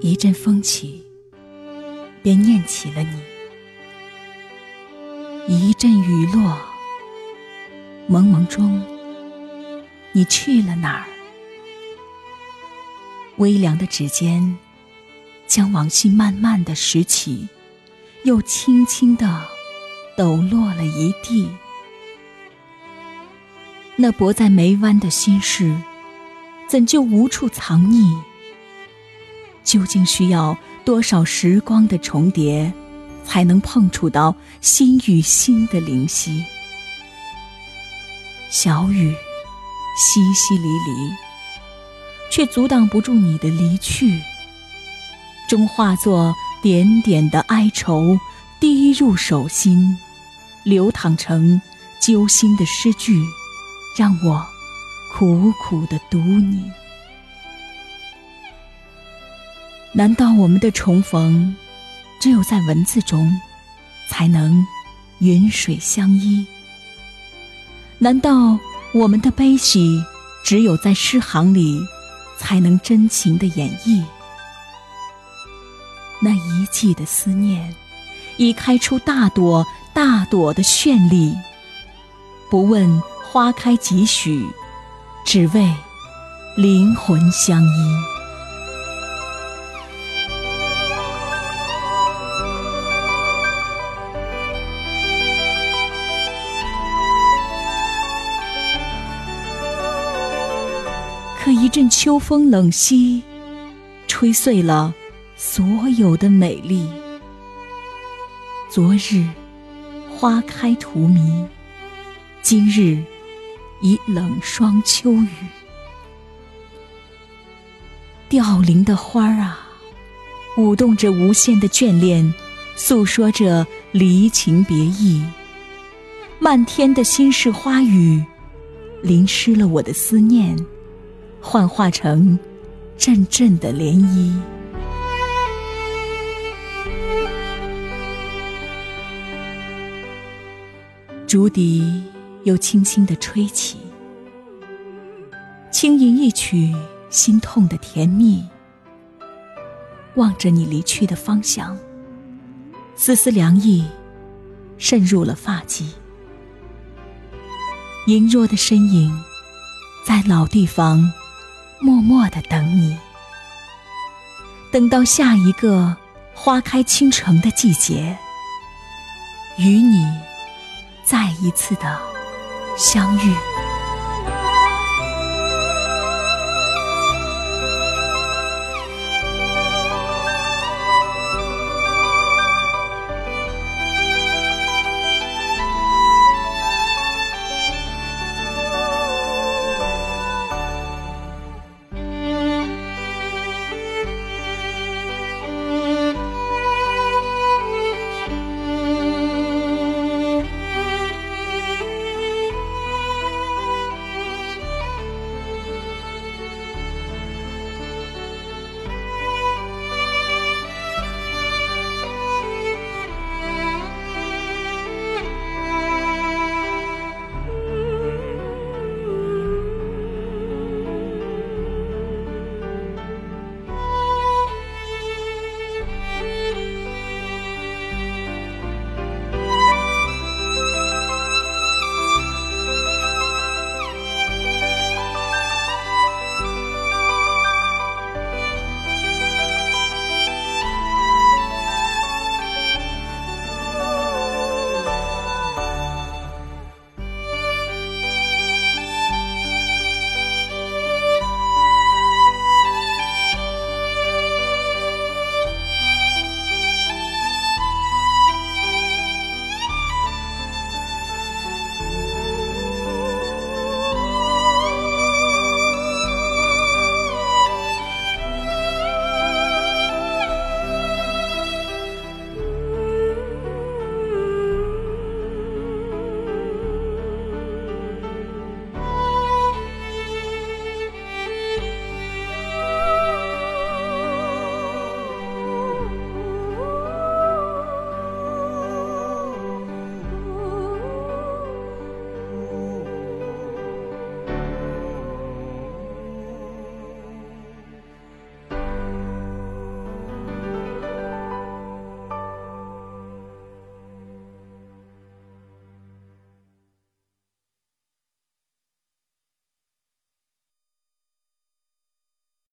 一阵风起，便念起了你；一阵雨落，蒙蒙中，你去了哪儿？微凉的指尖，将往昔慢慢的拾起，又轻轻的抖落了一地。那泊在眉弯的心事，怎就无处藏匿？究竟需要多少时光的重叠，才能碰触到心与心的灵犀？小雨淅淅沥沥，却阻挡不住你的离去，终化作点点的哀愁，滴入手心，流淌成揪心的诗句，让我苦苦的读你。难道我们的重逢，只有在文字中，才能云水相依？难道我们的悲喜，只有在诗行里，才能真情的演绎？那一季的思念，已开出大朵大朵的绚丽。不问花开几许，只为灵魂相依。可一阵秋风冷息，吹碎了所有的美丽。昨日花开荼蘼，今日已冷霜秋雨。凋零的花儿啊，舞动着无限的眷恋，诉说着离情别意。漫天的心事花雨，淋湿了我的思念。幻化成阵阵的涟漪，竹笛又轻轻地吹起，轻吟一曲心痛的甜蜜。望着你离去的方向，丝丝凉意渗入了发际，羸弱的身影在老地方。默默的等你，等到下一个花开倾城的季节，与你再一次的相遇。